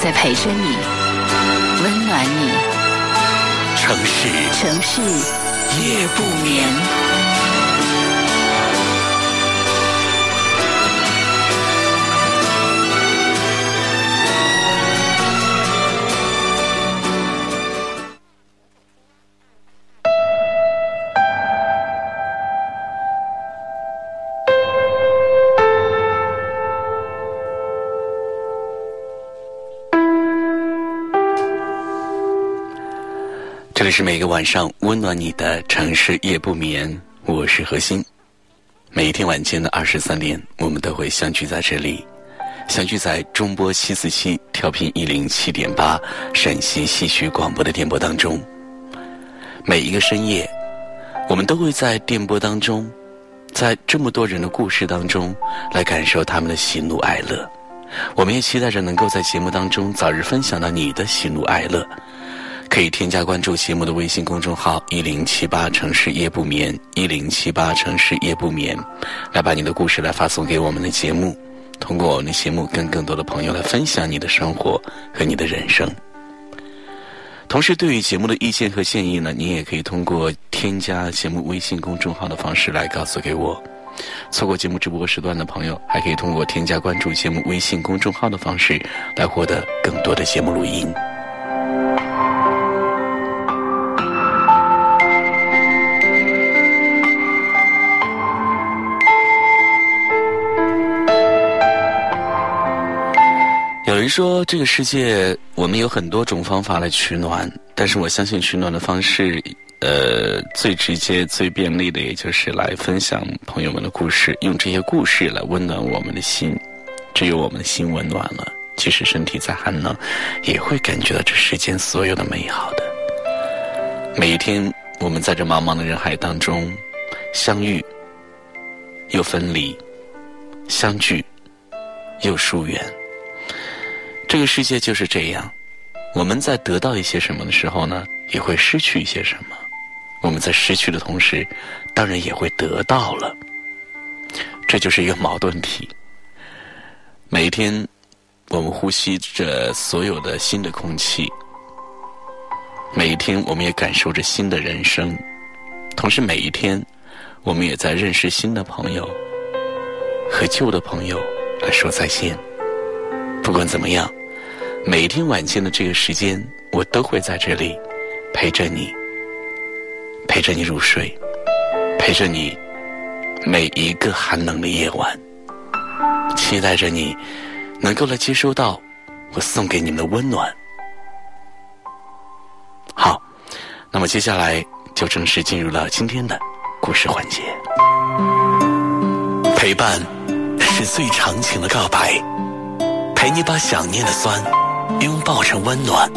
在陪着你，温暖你。城市，城市，夜不眠。里是每个晚上温暖你的城市夜不眠，我是何欣。每一天晚间的二十三点，我们都会相聚在这里，相聚在中波七四七调频一零七点八陕西戏曲广播的电波当中。每一个深夜，我们都会在电波当中，在这么多人的故事当中，来感受他们的喜怒哀乐。我们也期待着能够在节目当中早日分享到你的喜怒哀乐。可以添加关注节目的微信公众号“一零七八城市夜不眠”，一零七八城市夜不眠，来把你的故事来发送给我们的节目，通过我们的节目跟更多的朋友来分享你的生活和你的人生。同时，对于节目的意见和建议呢，你也可以通过添加节目微信公众号的方式来告诉给我。错过节目直播时段的朋友，还可以通过添加关注节目微信公众号的方式来获得更多的节目录音。说，这个世界我们有很多种方法来取暖，但是我相信取暖的方式，呃，最直接、最便利的，也就是来分享朋友们的故事，用这些故事来温暖我们的心。只有我们的心温暖了，即使身体再寒冷，也会感觉到这世间所有的美好的。每一天，我们在这茫茫的人海当中相遇，又分离；相聚，又疏远。这个世界就是这样，我们在得到一些什么的时候呢，也会失去一些什么；我们在失去的同时，当然也会得到了。这就是一个矛盾体。每一天，我们呼吸着所有的新的空气；每一天，我们也感受着新的人生；同时，每一天，我们也在认识新的朋友，和旧的朋友来说再见。不管怎么样。每一天晚间的这个时间，我都会在这里陪着你，陪着你入睡，陪着你每一个寒冷的夜晚，期待着你能够来接收到我送给你们的温暖。好，那么接下来就正式进入了今天的故事环节。陪伴是最长情的告白，陪你把想念的酸。拥抱成温暖，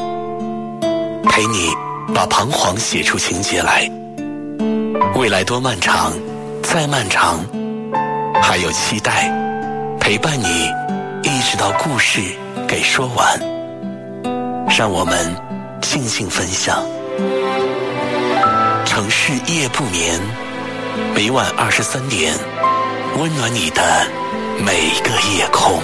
陪你把彷徨写出情节来。未来多漫长，再漫长，还有期待陪伴你，一直到故事给说完。让我们静静分享，城市夜不眠，每晚二十三点，温暖你的每个夜空。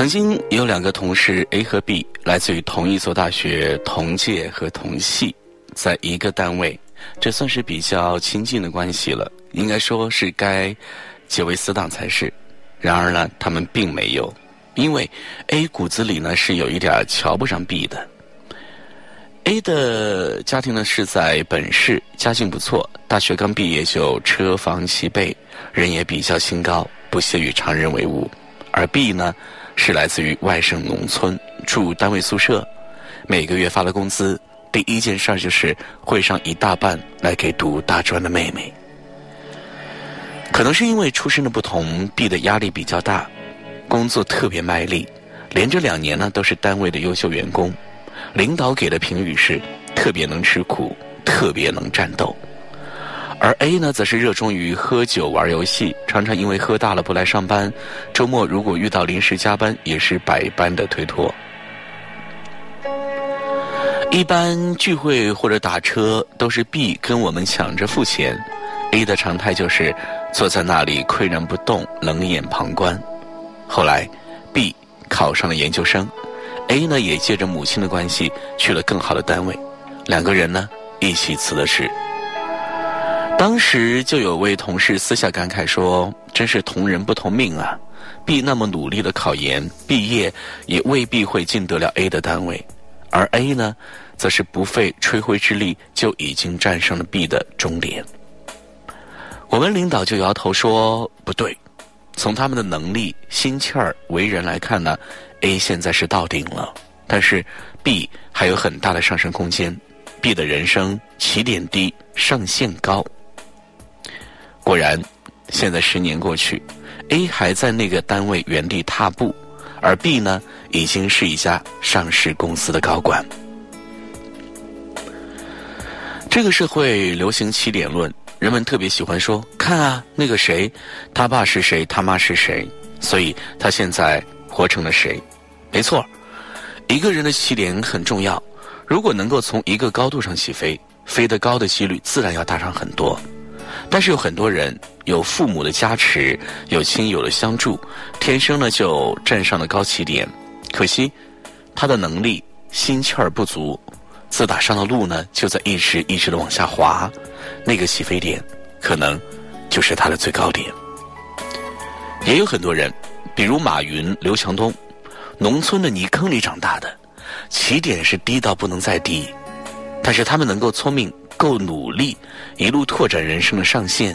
曾经有两个同事 A 和 B，来自于同一所大学，同届和同系，在一个单位，这算是比较亲近的关系了。应该说是该结为死党才是。然而呢，他们并没有，因为 A 骨子里呢是有一点瞧不上 B 的。A 的家庭呢是在本市，家境不错，大学刚毕业就车房齐备，人也比较清高，不屑与常人为伍。而 B 呢？是来自于外省农村，住单位宿舍，每个月发了工资，第一件事儿就是汇上一大半来给读大专的妹妹。可能是因为出身的不同，B 的压力比较大，工作特别卖力，连着两年呢都是单位的优秀员工，领导给的评语是特别能吃苦，特别能战斗。而 A 呢，则是热衷于喝酒玩游戏，常常因为喝大了不来上班，周末如果遇到临时加班，也是百般的推脱。一般聚会或者打车都是 B 跟我们抢着付钱，A 的常态就是坐在那里岿然不动，冷眼旁观。后来，B 考上了研究生，A 呢也借着母亲的关系去了更好的单位，两个人呢一起辞了职。当时就有位同事私下感慨说：“真是同人不同命啊！B 那么努力的考研，毕业也未必会进得了 A 的单位，而 A 呢，则是不费吹灰之力就已经战胜了 B 的终点。”我们领导就摇头说：“不对，从他们的能力、心气儿、为人来看呢，A 现在是到顶了，但是 B 还有很大的上升空间，B 的人生起点低，上限高。”果然，现在十年过去，A 还在那个单位原地踏步，而 B 呢，已经是一家上市公司的高管。这个社会流行起点论，人们特别喜欢说：“看啊，那个谁，他爸是谁，他妈是谁，所以他现在活成了谁。”没错，一个人的起点很重要。如果能够从一个高度上起飞，飞得高的几率自然要大上很多。但是有很多人有父母的加持，有亲友的相助，天生呢就站上了高起点。可惜，他的能力心气儿不足，自打上了路呢，就在一直一直的往下滑。那个起飞点，可能就是他的最高点。也有很多人，比如马云、刘强东，农村的泥坑里长大的，起点是低到不能再低，但是他们能够聪明。够努力，一路拓展人生的上限，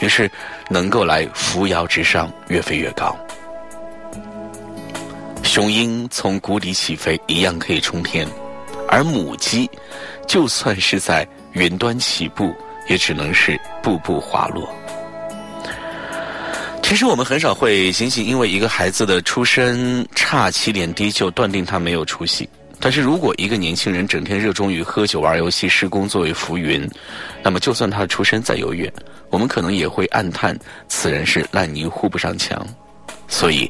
于是能够来扶摇直上，越飞越高。雄鹰从谷底起飞，一样可以冲天，而母鸡就算是在云端起步，也只能是步步滑落。其实我们很少会仅仅因为一个孩子的出身差、起点低，就断定他没有出息。但是如果一个年轻人整天热衷于喝酒、玩游戏、施工作为浮云，那么就算他的出身再优越，我们可能也会暗叹此人是烂泥糊不上墙。所以，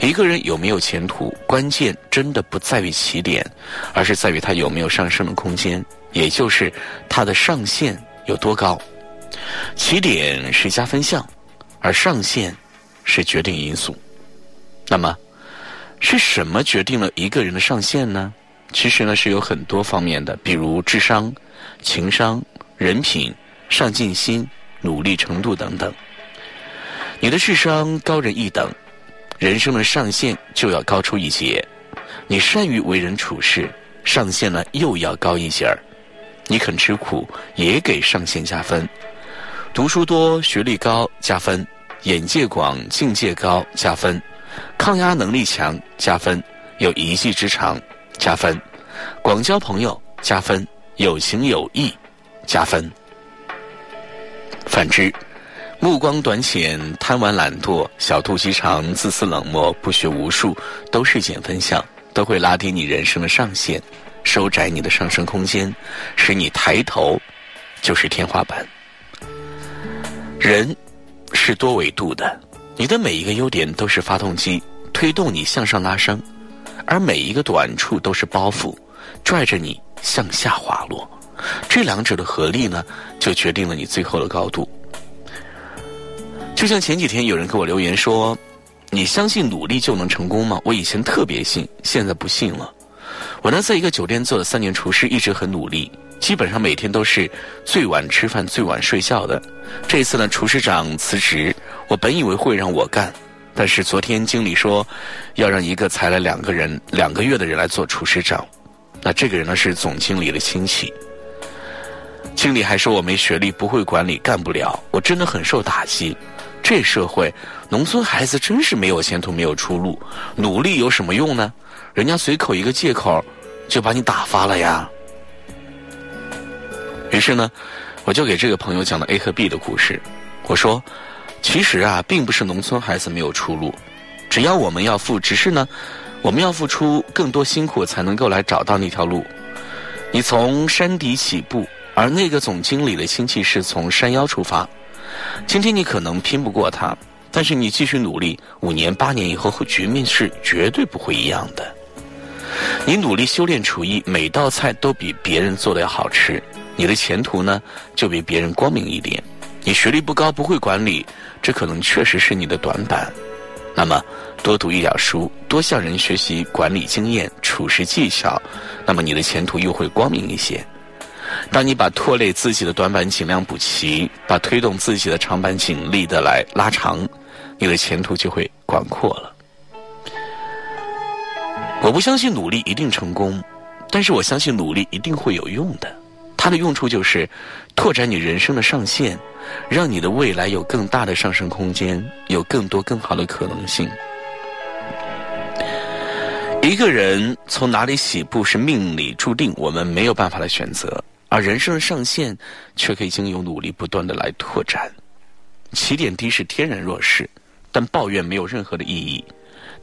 一个人有没有前途，关键真的不在于起点，而是在于他有没有上升的空间，也就是他的上限有多高。起点是加分项，而上限是决定因素。那么，是什么决定了一个人的上限呢？其实呢是有很多方面的，比如智商、情商、人品、上进心、努力程度等等。你的智商高人一等，人生的上限就要高出一截；你善于为人处事，上限呢又要高一截儿；你肯吃苦，也给上限加分；读书多、学历高加分；眼界广、境界高加分；抗压能力强加分；有一技之长。加分，广交朋友加分，有情有义加分。反之，目光短浅、贪玩懒惰、小肚鸡肠、自私冷漠、不学无术，都是减分项，都会拉低你人生的上限，收窄你的上升空间，使你抬头就是天花板。人是多维度的，你的每一个优点都是发动机，推动你向上拉升。而每一个短处都是包袱，拽着你向下滑落。这两者的合力呢，就决定了你最后的高度。就像前几天有人给我留言说：“你相信努力就能成功吗？”我以前特别信，现在不信了。我呢，在一个酒店做了三年厨师，一直很努力，基本上每天都是最晚吃饭、最晚睡觉的。这次呢，厨师长辞职，我本以为会让我干。但是昨天经理说，要让一个才来两个人两个月的人来做厨师长，那这个人呢是总经理的亲戚。经理还说我没学历，不会管理，干不了。我真的很受打击。这社会，农村孩子真是没有前途、没有出路，努力有什么用呢？人家随口一个借口，就把你打发了呀。于是呢，我就给这个朋友讲了 A 和 B 的故事。我说，其实啊，并不是农村孩子没有出路，只要我们要付，只是呢，我们要付出更多辛苦，才能够来找到那条路。你从山底起步，而那个总经理的亲戚是从山腰出发。今天你可能拼不过他，但是你继续努力，五年八年以后，局面是绝对不会一样的。你努力修炼厨艺，每道菜都比别人做的要好吃。你的前途呢，就比别人光明一点。你学历不高，不会管理，这可能确实是你的短板。那么，多读一点书，多向人学习管理经验、处事技巧，那么你的前途又会光明一些。当你把拖累自己的短板尽量补齐，把推动自己的长板尽力的来拉长，你的前途就会广阔了。我不相信努力一定成功，但是我相信努力一定会有用的。它的用处就是拓展你人生的上限，让你的未来有更大的上升空间，有更多更好的可能性。一个人从哪里起步是命里注定，我们没有办法来选择，而人生的上限却可以经由努力不断的来拓展。起点低是天然弱势，但抱怨没有任何的意义。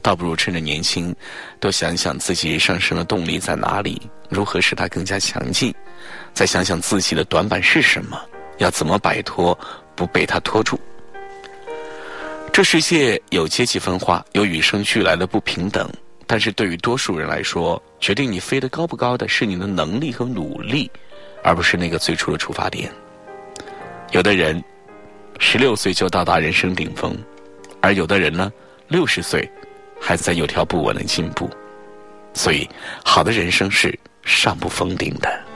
倒不如趁着年轻，多想想自己上升的动力在哪里，如何使它更加强劲，再想想自己的短板是什么，要怎么摆脱，不被它拖住。这世界有阶级分化，有与生俱来的不平等，但是对于多数人来说，决定你飞得高不高的是你的能力和努力，而不是那个最初的出发点。有的人十六岁就到达人生顶峰，而有的人呢，六十岁。孩子在有条不紊的进步，所以好的人生是上不封顶的。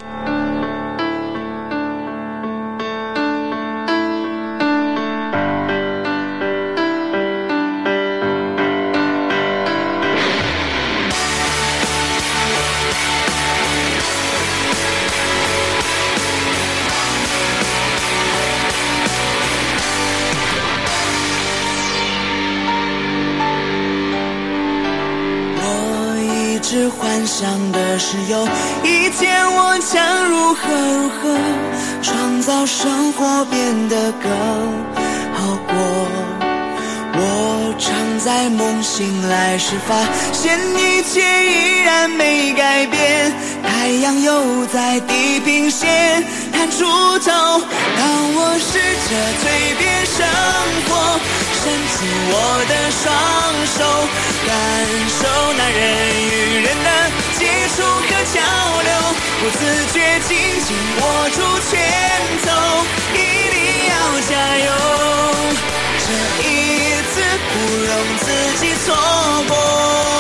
想的是有一天我将如何如何创造生活变得更好过。我常在梦醒来时发现一切依然没改变，太阳又在地平线探出头。当我试着蜕变生活，伸出我的双手，感受那人。交流，不自觉紧紧握住拳头，一定要加油，这一次不容自己错过。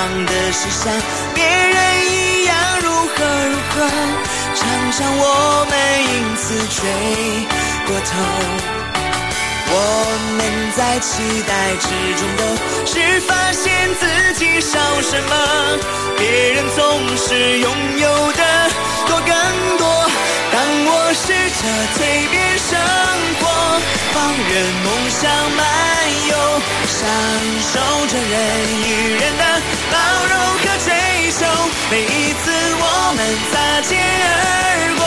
望的是像别人一样如何如何，常常我们因此追过头。我们在期待之中，都是发现自己少什么，别人总是拥有的多更多。当我试着蜕变生活，放任梦想漫游，享受着人与人的包容和追求。每一次我们擦肩而过，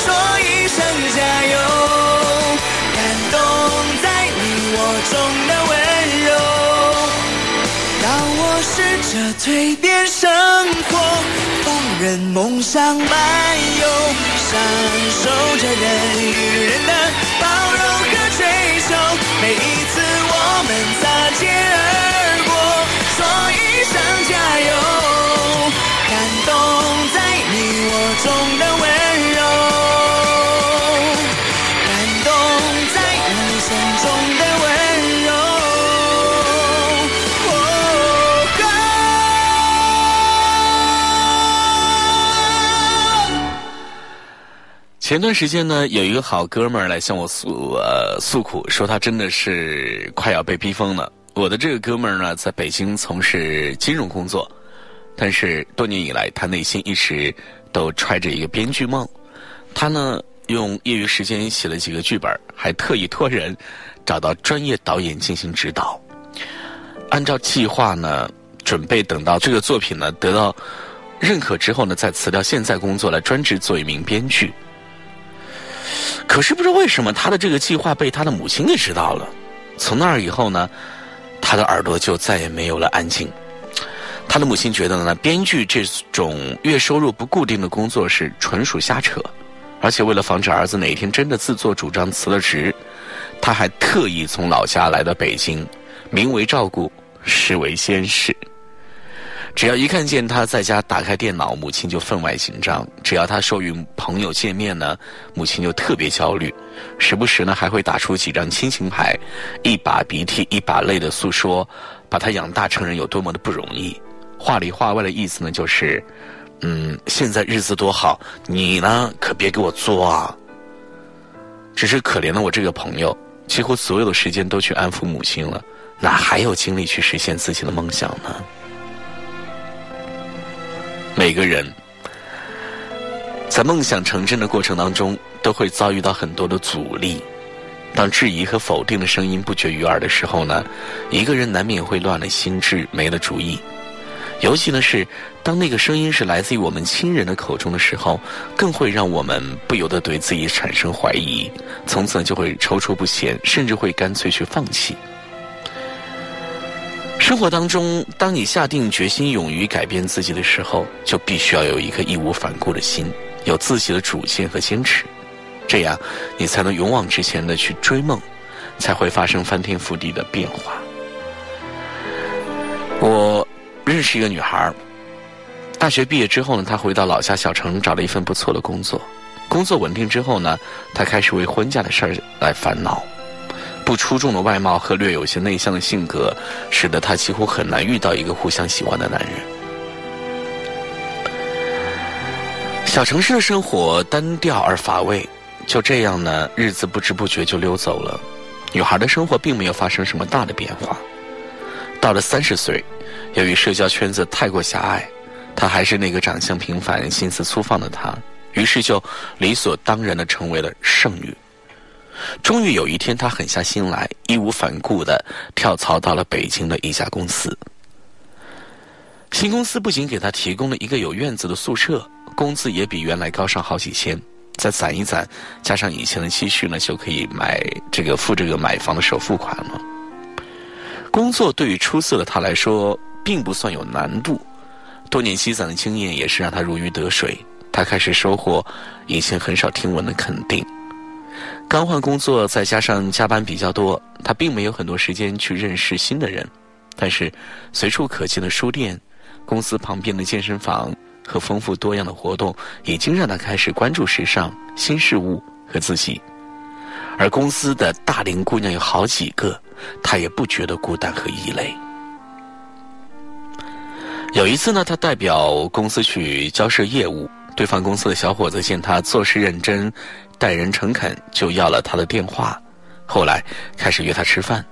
说一声加油，感动在你我中的温柔。当我试着蜕变生活，放任梦想漫游。享受着人与人的包容和追求，每一们擦肩而过，说一声加油，感动在你我中的温前段时间呢，有一个好哥们儿来向我诉呃诉苦，说他真的是快要被逼疯了。我的这个哥们儿呢，在北京从事金融工作，但是多年以来，他内心一直都揣着一个编剧梦。他呢，用业余时间写了几个剧本，还特意托人找到专业导演进行指导。按照计划呢，准备等到这个作品呢得到认可之后呢，再辞掉现在工作来专职做一名编剧。可是不知道为什么，他的这个计划被他的母亲给知道了。从那儿以后呢，他的耳朵就再也没有了安静。他的母亲觉得呢，编剧这种月收入不固定的工作是纯属瞎扯，而且为了防止儿子哪天真的自作主张辞了职，他还特意从老家来到北京。名为照顾，实为监视。只要一看见他在家打开电脑，母亲就分外紧张；只要他说与朋友见面呢，母亲就特别焦虑，时不时呢还会打出几张亲情牌，一把鼻涕一把泪的诉说，把他养大成人有多么的不容易。话里话外的意思呢，就是，嗯，现在日子多好，你呢可别给我作啊。只是可怜的我这个朋友，几乎所有的时间都去安抚母亲了。哪还有精力去实现自己的梦想呢？每个人在梦想成真的过程当中，都会遭遇到很多的阻力。当质疑和否定的声音不绝于耳的时候呢，一个人难免会乱了心智，没了主意。尤其呢是当那个声音是来自于我们亲人的口中的时候，更会让我们不由得对自己产生怀疑，从此就会踌躇不前，甚至会干脆去放弃。生活当中，当你下定决心、勇于改变自己的时候，就必须要有一颗义无反顾的心，有自己的主见和坚持，这样你才能勇往直前的去追梦，才会发生翻天覆地的变化。我认识一个女孩大学毕业之后呢，她回到老家小城找了一份不错的工作，工作稳定之后呢，她开始为婚嫁的事儿来烦恼。不出众的外貌和略有些内向的性格，使得她几乎很难遇到一个互相喜欢的男人。小城市的生活单调而乏味，就这样呢，日子不知不觉就溜走了。女孩的生活并没有发生什么大的变化。到了三十岁，由于社交圈子太过狭隘，她还是那个长相平凡、心思粗放的她，于是就理所当然的成为了剩女。终于有一天，他狠下心来，义无反顾的跳槽到了北京的一家公司。新公司不仅给他提供了一个有院子的宿舍，工资也比原来高上好几千。再攒一攒，加上以前的积蓄呢，就可以买这个付这个买房的首付款了。工作对于出色的他来说，并不算有难度，多年积攒的经验也是让他如鱼得水。他开始收获以前很少听闻的肯定。刚换工作，再加上加班比较多，他并没有很多时间去认识新的人。但是，随处可见的书店、公司旁边的健身房和丰富多样的活动，已经让他开始关注时尚、新事物和自己。而公司的大龄姑娘有好几个，他也不觉得孤单和异类。有一次呢，他代表公司去交涉业务，对方公司的小伙子见他做事认真。待人诚恳，就要了他的电话。后来开始约他吃饭，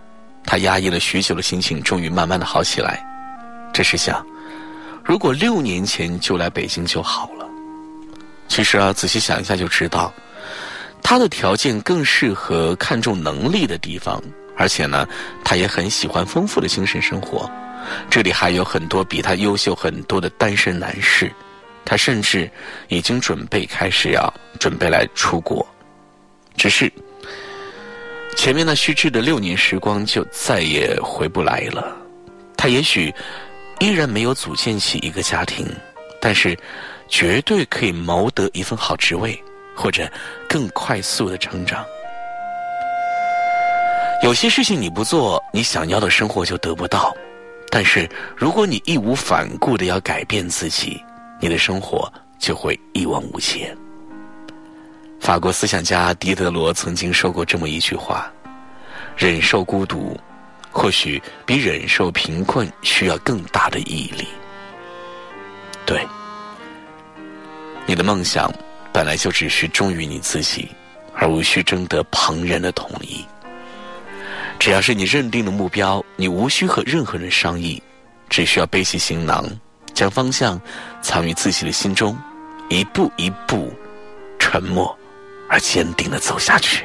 他压抑了许久的心情终于慢慢的好起来。这是想，如果六年前就来北京就好了。其实啊，仔细想一下就知道，他的条件更适合看重能力的地方，而且呢，他也很喜欢丰富的精神生活。这里还有很多比他优秀很多的单身男士。他甚至已经准备开始要准备来出国，只是前面那虚掷的六年时光就再也回不来了。他也许依然没有组建起一个家庭，但是绝对可以谋得一份好职位，或者更快速的成长。有些事情你不做，你想要的生活就得不到；但是如果你义无反顾的要改变自己，你的生活就会一往无前法国思想家狄德罗曾经说过这么一句话忍受孤独或许比忍受贫困需要更大的毅力。对你的梦想本来就只是忠于你自己而无需征得旁人的同意。只要是你认定的目标你无需和任何人商议只需要背起行囊将方向藏于自己的心中一步一步沉默而坚定的走下去。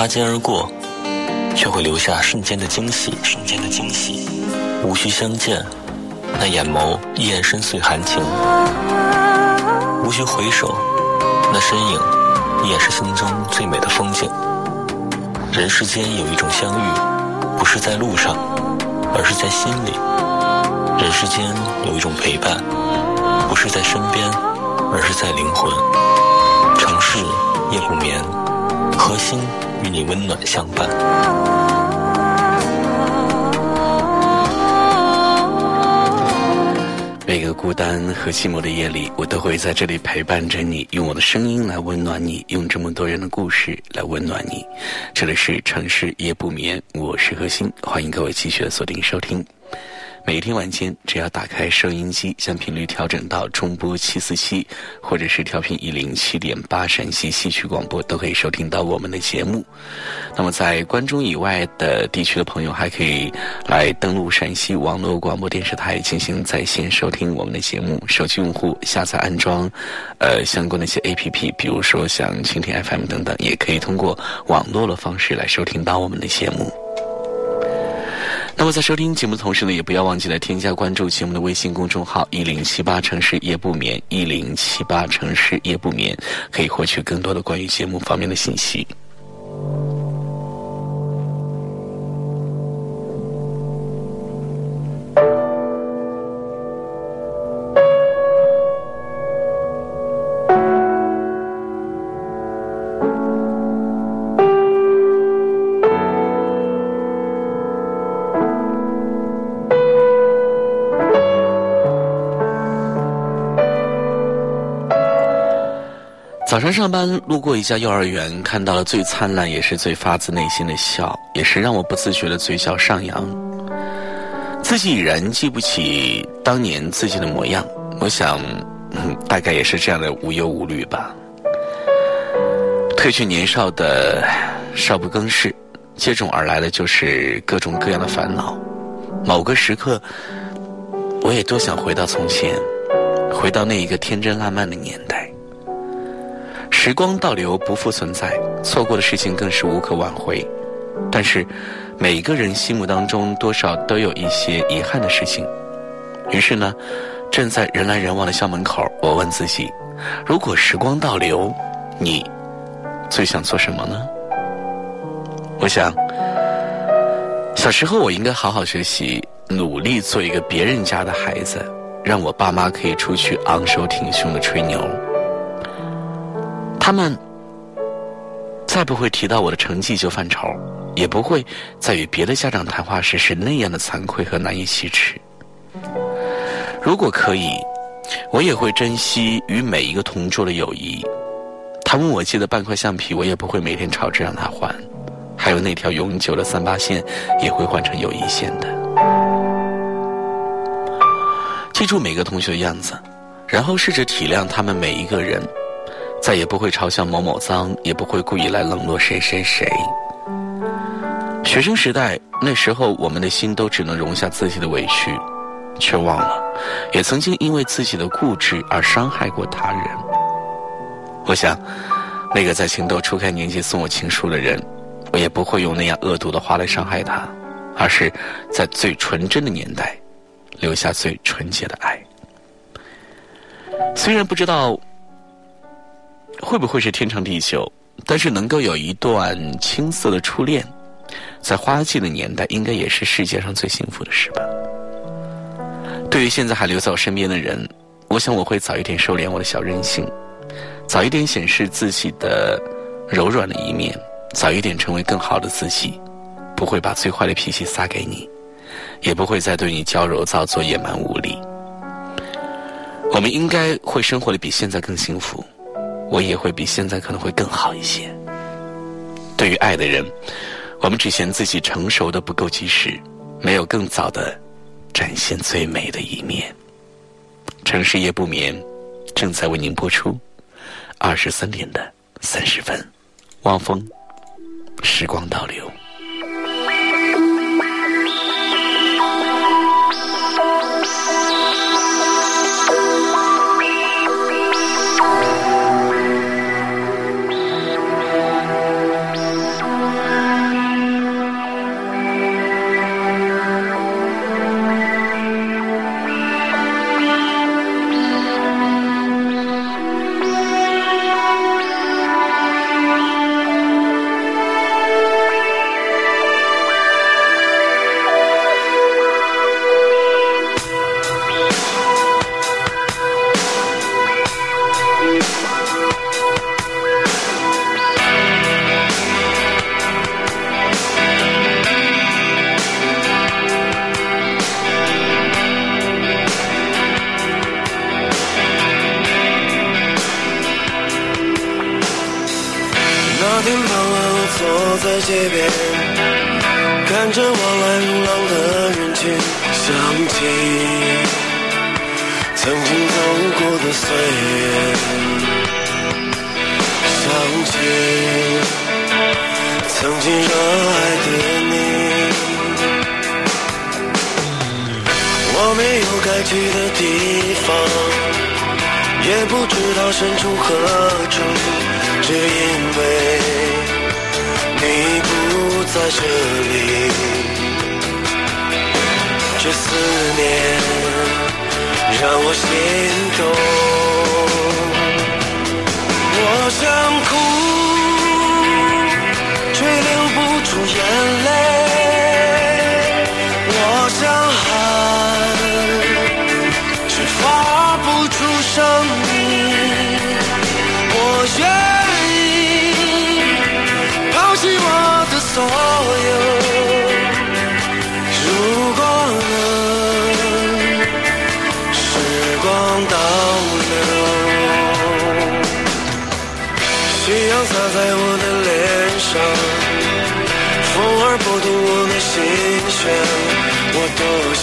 擦肩而过，却会留下瞬间的惊喜。瞬间的惊喜，无需相见。那眼眸依然深邃含情，无需回首。那身影依然是心中最美的风景。人世间有一种相遇，不是在路上，而是在心里。人世间有一种陪伴，不是在身边，而是在灵魂。城市夜不眠，何心？与你温暖相伴。每个孤单和寂寞的夜里，我都会在这里陪伴着你，用我的声音来温暖你，用这么多人的故事来温暖你。这里是城市夜不眠，我是何欣，欢迎各位继续的锁定收听。每天晚间，只要打开收音机，将频率调整到中波七四七，或者是调频一零七点八陕西戏曲广播，都可以收听到我们的节目。那么，在关中以外的地区的朋友，还可以来登录陕西网络广播电视台进行在线收听我们的节目。手机用户下载安装，呃，相关的一些 A P P，比如说像蜻蜓 F M 等等，也可以通过网络的方式来收听到我们的节目。那么在收听节目的同时呢，也不要忘记了添加关注节目的微信公众号“一零七八城市夜不眠”，一零七八城市夜不眠，可以获取更多的关于节目方面的信息。早上上班路过一家幼儿园，看到了最灿烂也是最发自内心的笑，也是让我不自觉的嘴角上扬。自己已然记不起当年自己的模样，我想，大概也是这样的无忧无虑吧。褪去年少的少不更事，接踵而来的就是各种各样的烦恼。某个时刻，我也多想回到从前，回到那一个天真烂漫的年代。时光倒流，不复存在，错过的事情更是无可挽回。但是，每个人心目当中多少都有一些遗憾的事情。于是呢，站在人来人往的校门口，我问自己：如果时光倒流，你最想做什么呢？我想，小时候我应该好好学习，努力做一个别人家的孩子，让我爸妈可以出去昂首挺胸的吹牛。他们再不会提到我的成绩就犯愁，也不会在与别的家长谈话时是那样的惭愧和难以启齿。如果可以，我也会珍惜与每一个同桌的友谊。他问我借的半块橡皮，我也不会每天吵着让他还。还有那条永久的三八线，也会换成友谊线的。记住每个同学的样子，然后试着体谅他们每一个人。再也不会嘲笑某某脏，也不会故意来冷落谁谁谁。学生时代那时候，我们的心都只能容下自己的委屈，却忘了，也曾经因为自己的固执而伤害过他人。我想，那个在情窦初开年纪送我情书的人，我也不会用那样恶毒的话来伤害他，而是在最纯真的年代，留下最纯洁的爱。虽然不知道。会不会是天长地久？但是能够有一段青涩的初恋，在花季的年代，应该也是世界上最幸福的事吧。对于现在还留在我身边的人，我想我会早一点收敛我的小任性，早一点显示自己的柔软的一面，早一点成为更好的自己，不会把最坏的脾气撒给你，也不会再对你娇柔造作、野蛮无理。我们应该会生活的比现在更幸福。我也会比现在可能会更好一些。对于爱的人，我们只嫌自己成熟的不够及时，没有更早的展现最美的一面。城市夜不眠，正在为您播出二十三点的三十分。汪峰，时光倒流。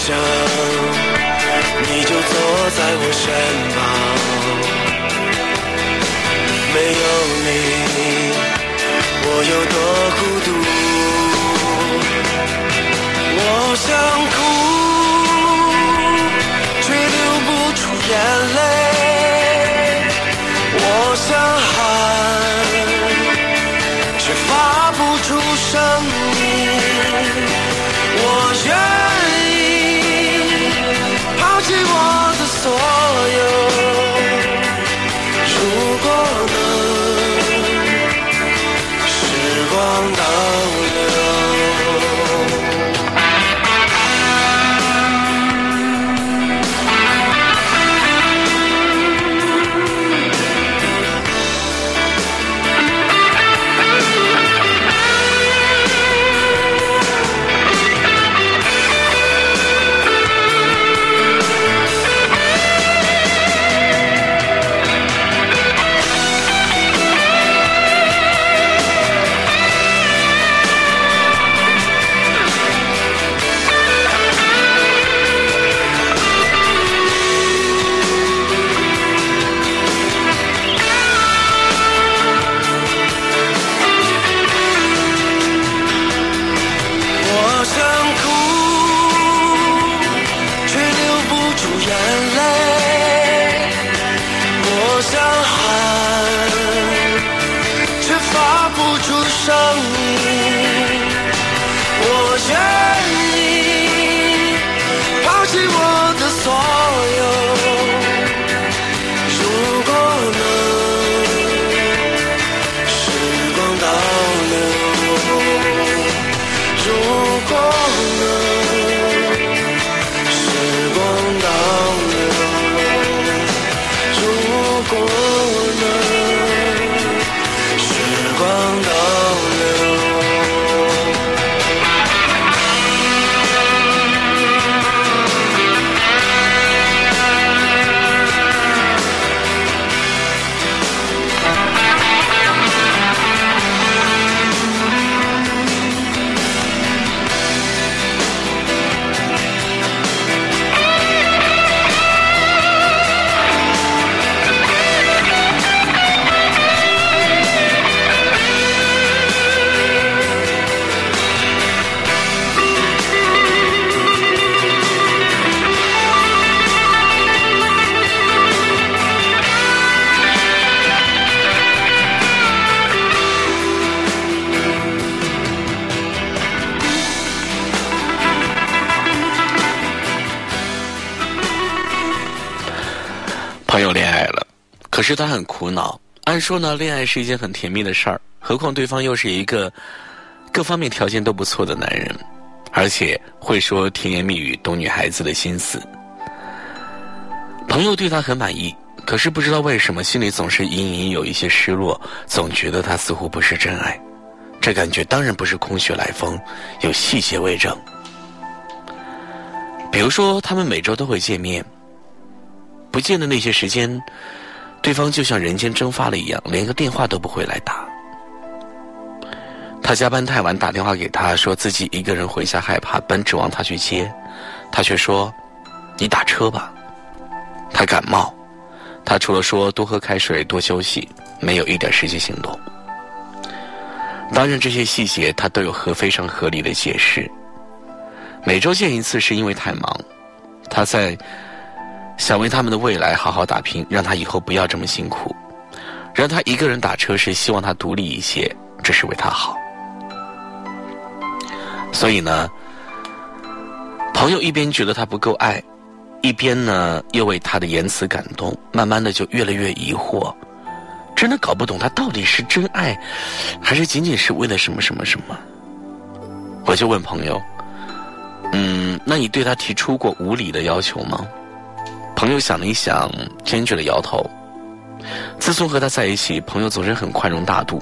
想你就坐在我身旁，没有你，我有多孤独。我想我愿是他很苦恼。按说呢，恋爱是一件很甜蜜的事儿，何况对方又是一个各方面条件都不错的男人，而且会说甜言蜜语，懂女孩子的心思。朋友对他很满意，可是不知道为什么，心里总是隐隐有一些失落，总觉得他似乎不是真爱。这感觉当然不是空穴来风，有细节为证。比如说，他们每周都会见面。不见的那些时间，对方就像人间蒸发了一样，连个电话都不会来打。他加班太晚，打电话给他说自己一个人回家害怕，本指望他去接，他却说：“你打车吧。”他感冒，他除了说多喝开水、多休息，没有一点实际行动。当然，这些细节他都有合非常合理的解释。每周见一次是因为太忙，他在想为他们的未来好好打拼，让他以后不要这么辛苦。让他一个人打车是希望他独立一些，这是为他好。所以呢，朋友一边觉得他不够爱，一边呢又为他的言辞感动，慢慢的就越来越疑惑，真的搞不懂他到底是真爱，还是仅仅是为了什么什么什么。我就问朋友，嗯，那你对他提出过无理的要求吗？朋友想了一想，坚决的摇头。自从和他在一起，朋友总是很宽容大度，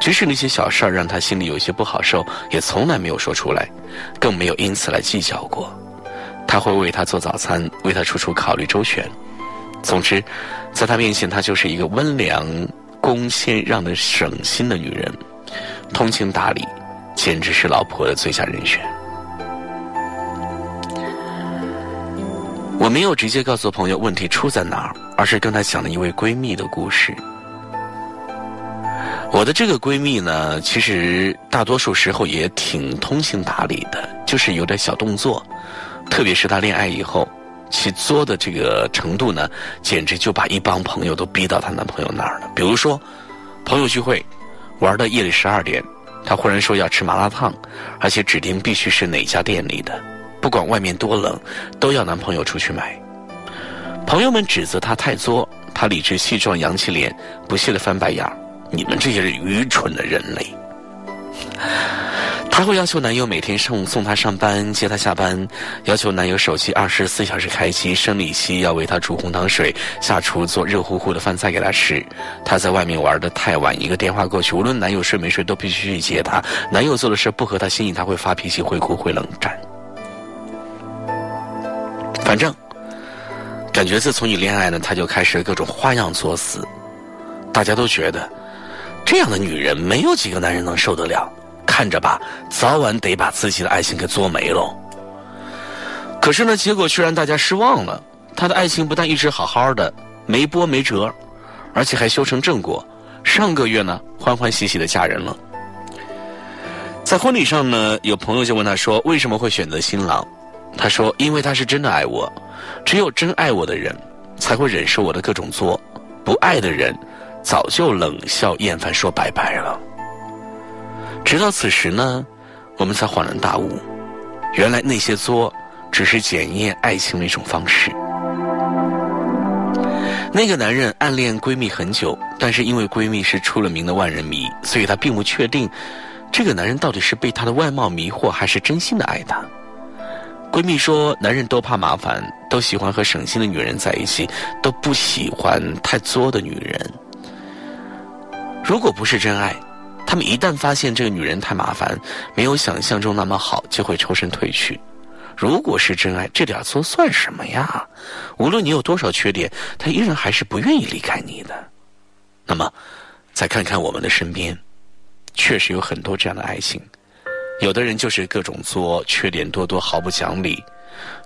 即使那些小事儿让他心里有些不好受，也从来没有说出来，更没有因此来计较过。他会为他做早餐，为他处处考虑周全。总之，在他面前，他就是一个温良恭谦让的省心的女人，通情达理，简直是老婆的最佳人选。我没有直接告诉朋友问题出在哪儿。而是跟她讲了一位闺蜜的故事。我的这个闺蜜呢，其实大多数时候也挺通情达理的，就是有点小动作。特别是她恋爱以后，其作的这个程度呢，简直就把一帮朋友都逼到她男朋友那儿了。比如说，朋友聚会，玩到夜里十二点，她忽然说要吃麻辣烫，而且指定必须是哪家店里的，不管外面多冷，都要男朋友出去买。朋友们指责她太作，她理直气壮，扬起脸，不屑的翻白眼儿：“你们这些愚蠢的人类！”她会要求男友每天送送她上班，接她下班，要求男友手机二十四小时开机，生理期要为她煮红糖水，下厨做热乎乎的饭菜给她吃。她在外面玩的太晚，一个电话过去，无论男友睡没睡，都必须去接她。男友做的事不合她心意，她会发脾气，会哭，会冷战。反正。感觉自从你恋爱呢，他就开始各种花样作死，大家都觉得这样的女人没有几个男人能受得了，看着吧，早晚得把自己的爱情给作没喽。可是呢，结果却让大家失望了。他的爱情不但一直好好的，没波没折，而且还修成正果。上个月呢，欢欢喜喜的嫁人了。在婚礼上呢，有朋友就问他说：“为什么会选择新郎？”他说：“因为他是真的爱我。”只有真爱我的人，才会忍受我的各种作；不爱的人，早就冷笑厌烦，说拜拜了。直到此时呢，我们才恍然大悟，原来那些作，只是检验爱情的一种方式。那个男人暗恋闺蜜很久，但是因为闺蜜是出了名的万人迷，所以他并不确定，这个男人到底是被她的外貌迷惑，还是真心的爱她。闺蜜说：“男人都怕麻烦，都喜欢和省心的女人在一起，都不喜欢太作的女人。如果不是真爱，他们一旦发现这个女人太麻烦，没有想象中那么好，就会抽身退去。如果是真爱，这点作算什么呀？无论你有多少缺点，他依然还是不愿意离开你的。那么，再看看我们的身边，确实有很多这样的爱情。”有的人就是各种作，缺点多多，毫不讲理，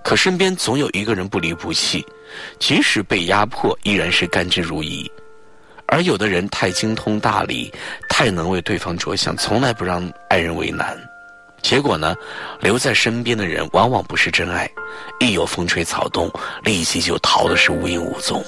可身边总有一个人不离不弃，即使被压迫，依然是甘之如饴；而有的人太精通大理，太能为对方着想，从来不让爱人为难，结果呢，留在身边的人往往不是真爱，一有风吹草动，立即就逃的是无影无踪。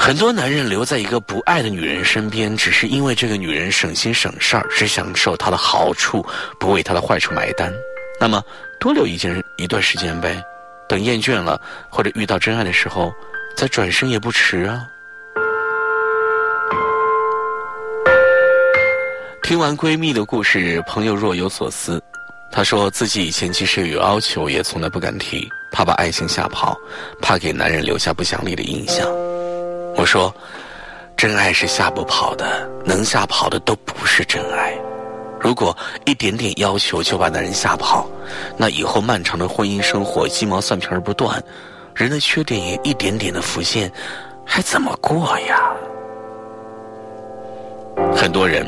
很多男人留在一个不爱的女人身边，只是因为这个女人省心省事儿，只享受她的好处，不为她的坏处买单。那么多留一件一段时间呗，等厌倦了或者遇到真爱的时候，再转身也不迟啊。听完闺蜜的故事，朋友若有所思，她说自己以前其实有要求，也从来不敢提，怕把爱情吓跑，怕给男人留下不讲理的印象。我说，真爱是吓不跑的，能吓跑的都不是真爱。如果一点点要求就把男人吓跑，那以后漫长的婚姻生活鸡毛蒜皮儿不断，人的缺点也一点点的浮现，还怎么过呀？很多人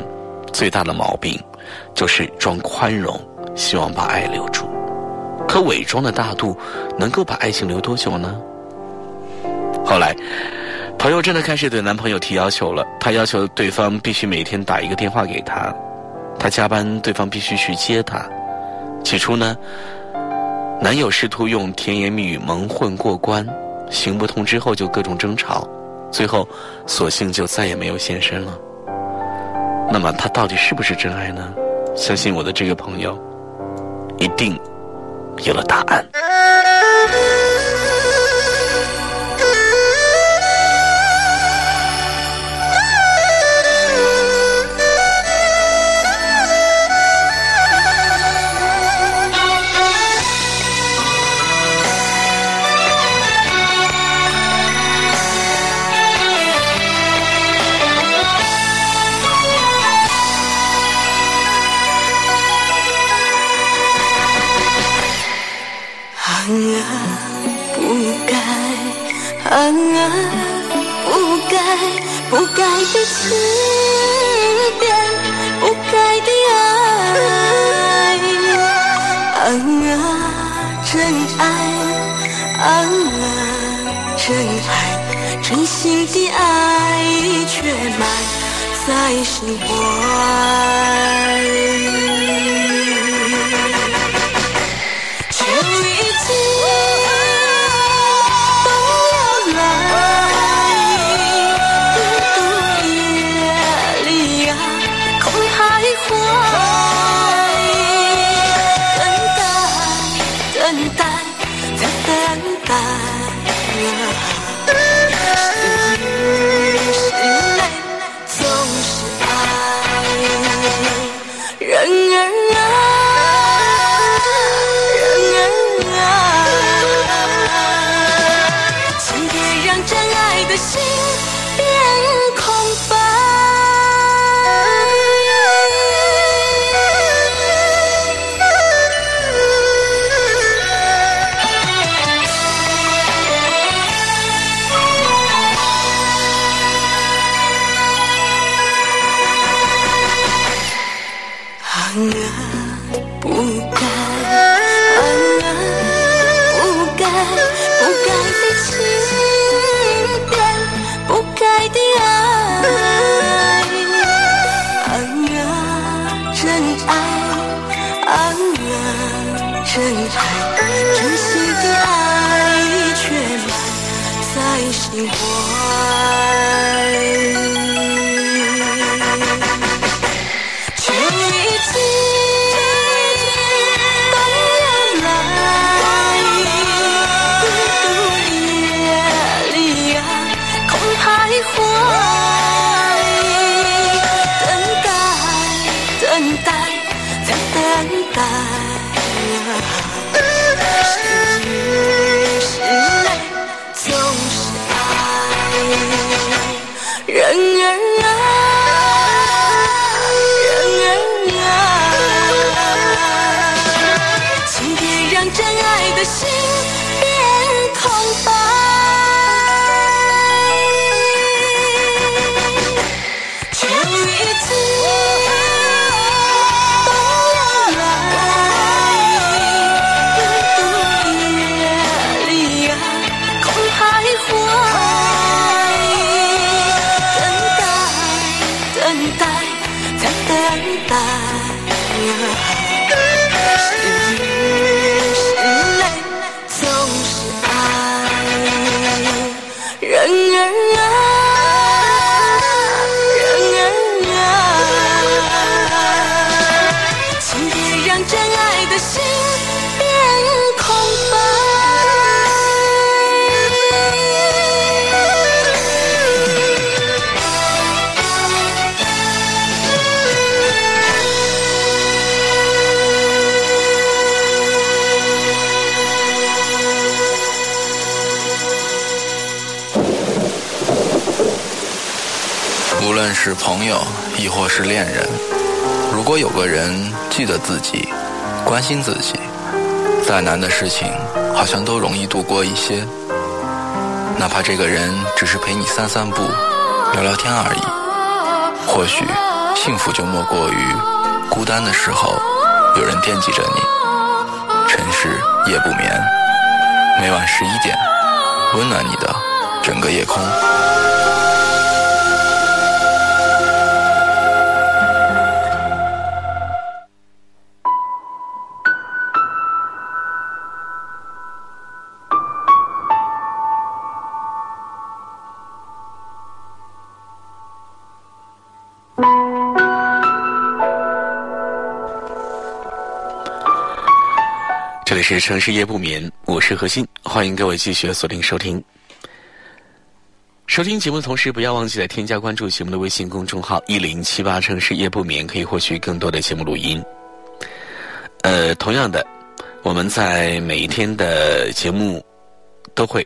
最大的毛病就是装宽容，希望把爱留住。可伪装的大度，能够把爱情留多久呢？后来，朋友真的开始对男朋友提要求了。她要求对方必须每天打一个电话给她，她加班，对方必须去接她。起初呢，男友试图用甜言蜜语蒙混过关，行不通之后就各种争吵，最后索性就再也没有现身了。那么他到底是不是真爱呢？相信我的这个朋友，一定有了答案。啊不该啊不该不该的情变不该的爱啊真爱啊真爱真心的爱却埋在心怀。我朋友，亦或是恋人。如果有个人记得自己，关心自己，再难的事情好像都容易度过一些。哪怕这个人只是陪你散散步、聊聊天而已，或许幸福就莫过于孤单的时候有人惦记着你。城市夜不眠，每晚十一点，温暖你的整个夜空。是城市夜不眠，我是何欣，欢迎各位继续锁定收听。收听节目的同时，不要忘记来添加关注节目的微信公众号“一零七八城市夜不眠”，可以获取更多的节目录音。呃，同样的，我们在每一天的节目都会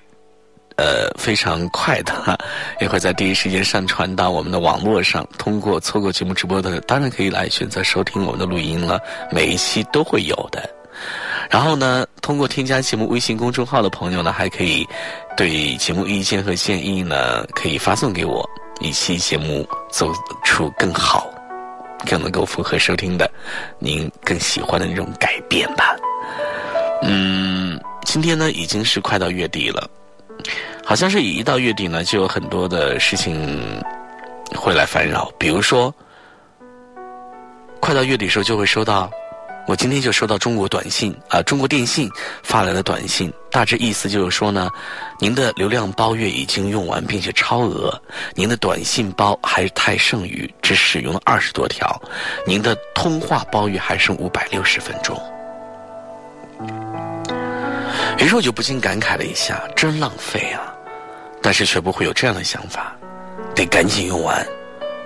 呃非常快的，也会在第一时间上传到我们的网络上。通过错过节目直播的，当然可以来选择收听我们的录音了，每一期都会有的。然后呢，通过添加节目微信公众号的朋友呢，还可以对节目意见和建议呢，可以发送给我，一期节目做出更好、更能够符合收听的您更喜欢的那种改变吧。嗯，今天呢已经是快到月底了，好像是一到月底呢，就有很多的事情会来烦扰，比如说，快到月底时候就会收到。我今天就收到中国短信啊，中国电信发来的短信，大致意思就是说呢，您的流量包月已经用完，并且超额，您的短信包还太剩余，只使用了二十多条，您的通话包月还剩五百六十分钟。于是我就不禁感慨了一下，真浪费啊！但是却不会有这样的想法，得赶紧用完，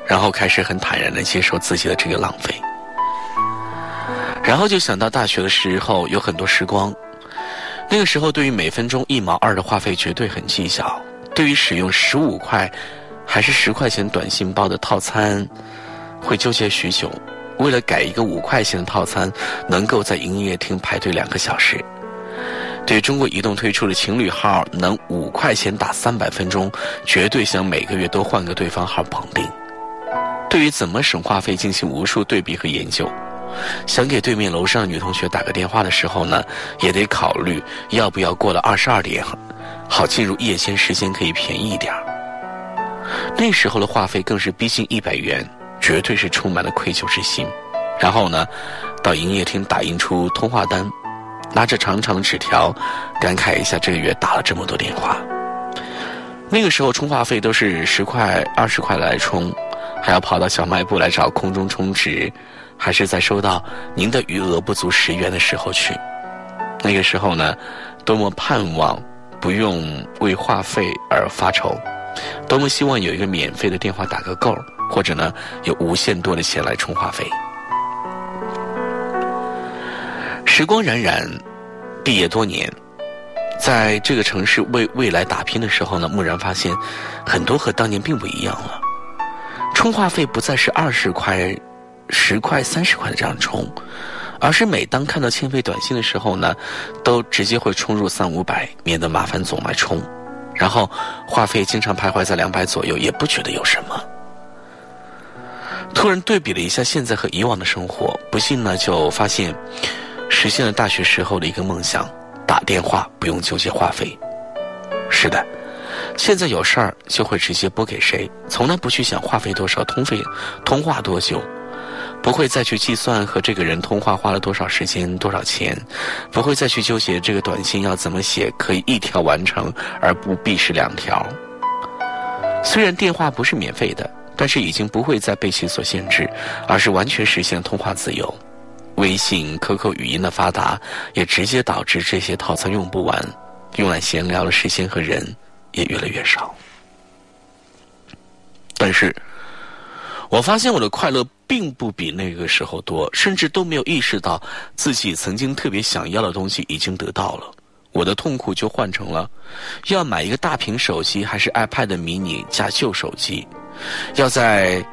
然后开始很坦然的接受自己的这个浪费。然后就想到大学的时候有很多时光，那个时候对于每分钟一毛二的话费绝对很计较，对于使用十五块还是十块钱短信包的套餐，会纠结许久。为了改一个五块钱的套餐，能够在营业厅排队两个小时。对中国移动推出的情侣号能五块钱打三百分钟，绝对想每个月都换个对方号绑定。对于怎么省话费进行无数对比和研究。想给对面楼上的女同学打个电话的时候呢，也得考虑要不要过了二十二点，好进入夜间时间可以便宜一点那时候的话费更是逼近一百元，绝对是充满了愧疚之心。然后呢，到营业厅打印出通话单，拿着长长的纸条，感慨一下这个月打了这么多电话。那个时候充话费都是十块、二十块来充，还要跑到小卖部来找空中充值。还是在收到您的余额不足十元的时候去，那个时候呢，多么盼望不用为话费而发愁，多么希望有一个免费的电话打个够，或者呢有无限多的钱来充话费。时光荏苒，毕业多年，在这个城市为未来打拼的时候呢，蓦然发现很多和当年并不一样了，充话费不再是二十块。十块、三十块的这样充，而是每当看到欠费短信的时候呢，都直接会充入三五百，免得麻烦总来充。然后话费经常徘徊在两百左右，也不觉得有什么。突然对比了一下现在和以往的生活，不信呢就发现，实现了大学时候的一个梦想：打电话不用纠结话费。是的，现在有事儿就会直接拨给谁，从来不去想话费多少、通费、通话多久。不会再去计算和这个人通话花了多少时间、多少钱，不会再去纠结这个短信要怎么写可以一条完成而不必是两条。虽然电话不是免费的，但是已经不会再被其所限制，而是完全实现通话自由。微信、QQ 语音的发达，也直接导致这些套餐用不完，用来闲聊的时间和人也越来越少。但是。我发现我的快乐并不比那个时候多，甚至都没有意识到自己曾经特别想要的东西已经得到了。我的痛苦就换成了要买一个大屏手机，还是 iPad mini 加旧手机；要在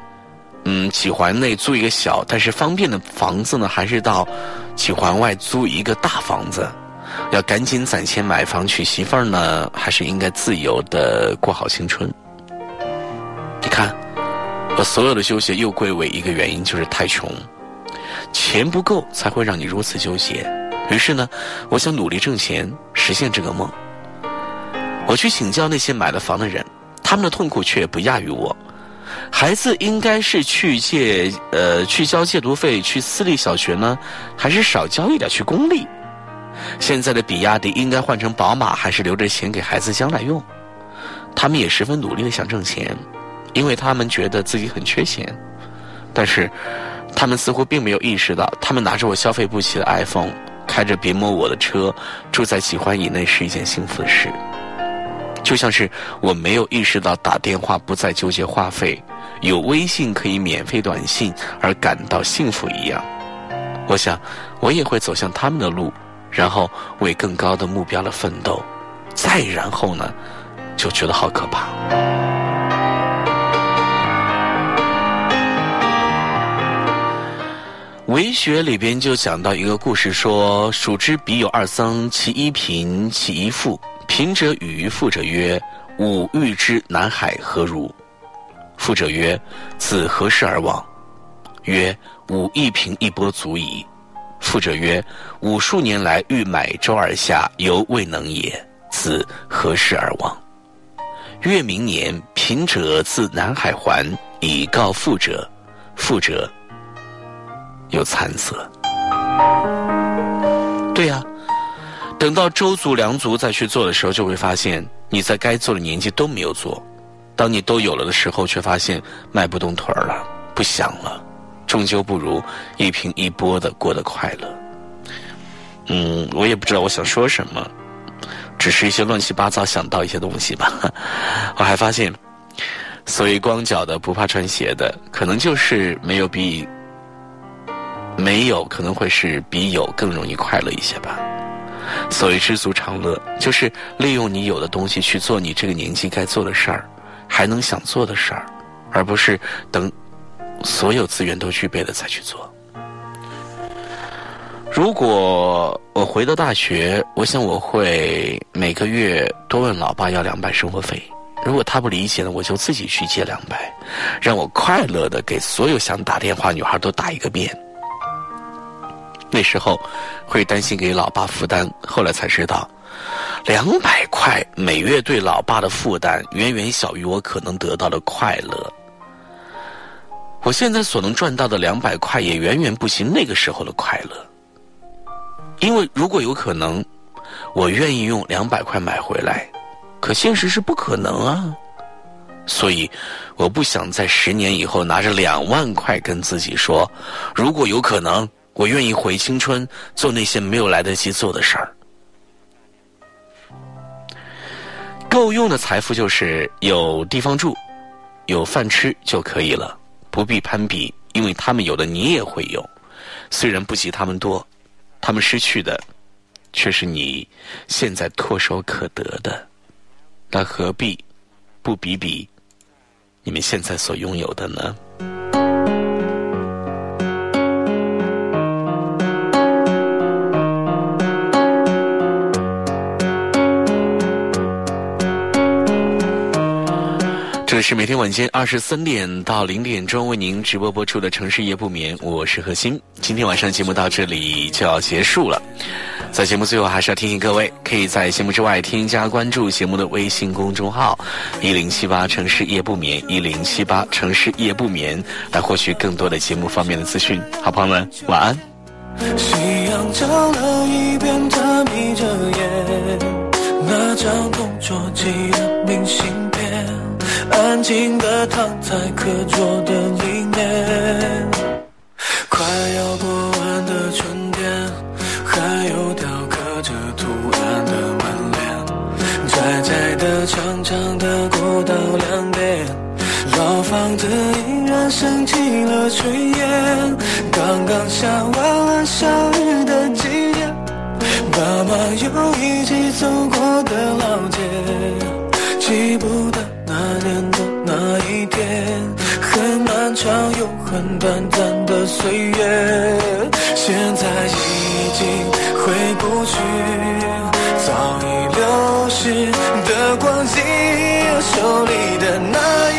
嗯几环内租一个小但是方便的房子呢，还是到几环外租一个大房子？要赶紧攒钱买房娶媳妇儿呢，还是应该自由的过好青春？你看。我所有的纠结又归为一个原因，就是太穷，钱不够才会让你如此纠结。于是呢，我想努力挣钱，实现这个梦。我去请教那些买了房的人，他们的痛苦却不亚于我。孩子应该是去借呃去交借读费去私立小学呢，还是少交一点去公立？现在的比亚迪应该换成宝马，还是留着钱给孩子将来用？他们也十分努力的想挣钱，因为他们觉得自己很缺钱，但是他们似乎并没有意识到，他们拿着我消费不起的 iPhone，开着别摸我的车，住在几环以内是一件幸福的事。就像是我没有意识到打电话不再纠结话费，有微信可以免费短信而感到幸福一样。我想，我也会走向他们的路，然后为更高的目标的奋斗。再然后呢，就觉得好可怕。为学里边就讲到一个故事，说：蜀之彼有二僧，其一贫，其一富。贫者语，富者曰：“吾欲知南海何如？”富者曰：“子何事而往？”曰：“吾一贫一波足矣。”富者曰：“吾数年来欲买舟而下，犹未能也。子何事而往？”月明年，贫者自南海还，以告富者。富者有残色。对呀。等到周族良族再去做的时候，就会发现你在该做的年纪都没有做。当你都有了的时候，却发现迈不动腿儿了，不想了。终究不如一平一波的过得快乐。嗯，我也不知道我想说什么，只是一些乱七八糟想到一些东西吧。我还发现，所谓光脚的不怕穿鞋的，可能就是没有比没有可能会是比有更容易快乐一些吧。所谓知足常乐，就是利用你有的东西去做你这个年纪该做的事儿，还能想做的事儿，而不是等所有资源都具备了再去做。如果我回到大学，我想我会每个月多问老爸要两百生活费。如果他不理解呢，我就自己去借两百，让我快乐的给所有想打电话女孩都打一个遍。那时候会担心给老爸负担，后来才知道，两百块每月对老爸的负担远远小于我可能得到的快乐。我现在所能赚到的两百块也远远不及那个时候的快乐。因为如果有可能，我愿意用两百块买回来，可现实是不可能啊。所以，我不想在十年以后拿着两万块跟自己说，如果有可能。我愿意回青春，做那些没有来得及做的事儿。够用的财富就是有地方住，有饭吃就可以了，不必攀比，因为他们有的你也会有，虽然不及他们多，他们失去的却是你现在唾手可得的，那何必不比比你们现在所拥有的呢？这是每天晚间二十三点到零点钟为您直播播出的城市夜不眠，我是何鑫。今天晚上节目到这里就要结束了，在节目最后还是要提醒各位，可以在节目之外添加关注节目的微信公众号一零七八城市夜不眠一零七八城市夜不眠，来获取更多的节目方面的资讯。好朋友们，晚安。夕阳照了一遍，他眯着眼，那张同桌寄的明信。安静地躺在课桌的里面，快要过完的春天，还有雕刻着图案的门帘，窄窄的长长的过道两边，老房子依然升起了炊烟，刚刚下完了小雨的季节，爸妈又一起走过的老街，记不得。年的那一天，很漫长又很短暂的岁月，现在已经回不去，早已流逝的光景，手里的那一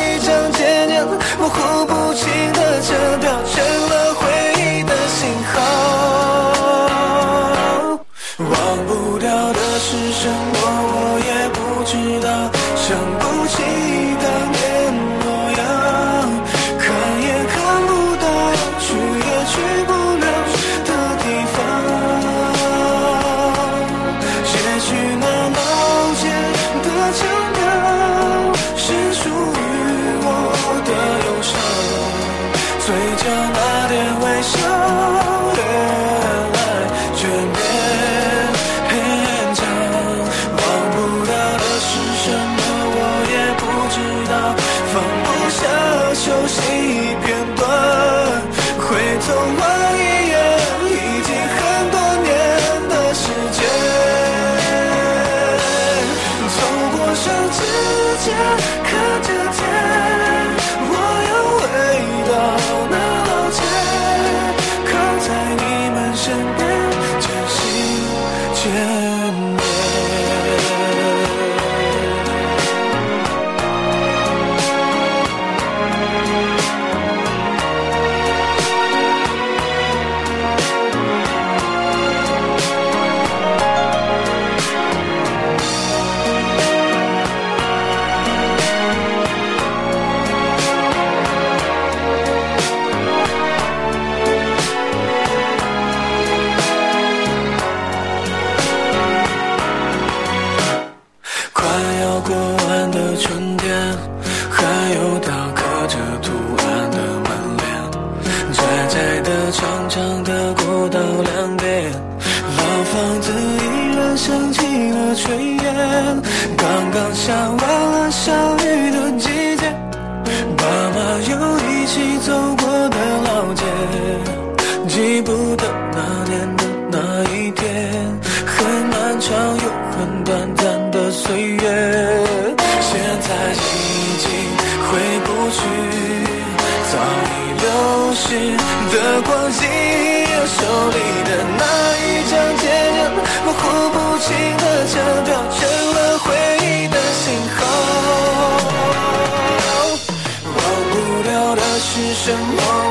刚刚下完了小雨的季节，爸妈又一起走过的老街，记不得那年的那一天，很漫长又很短暂的岁月，现在已经回不去。早已流逝的光景，手里的那一张渐渐模糊不清的车票，成了回忆的信号。忘不掉的是什么，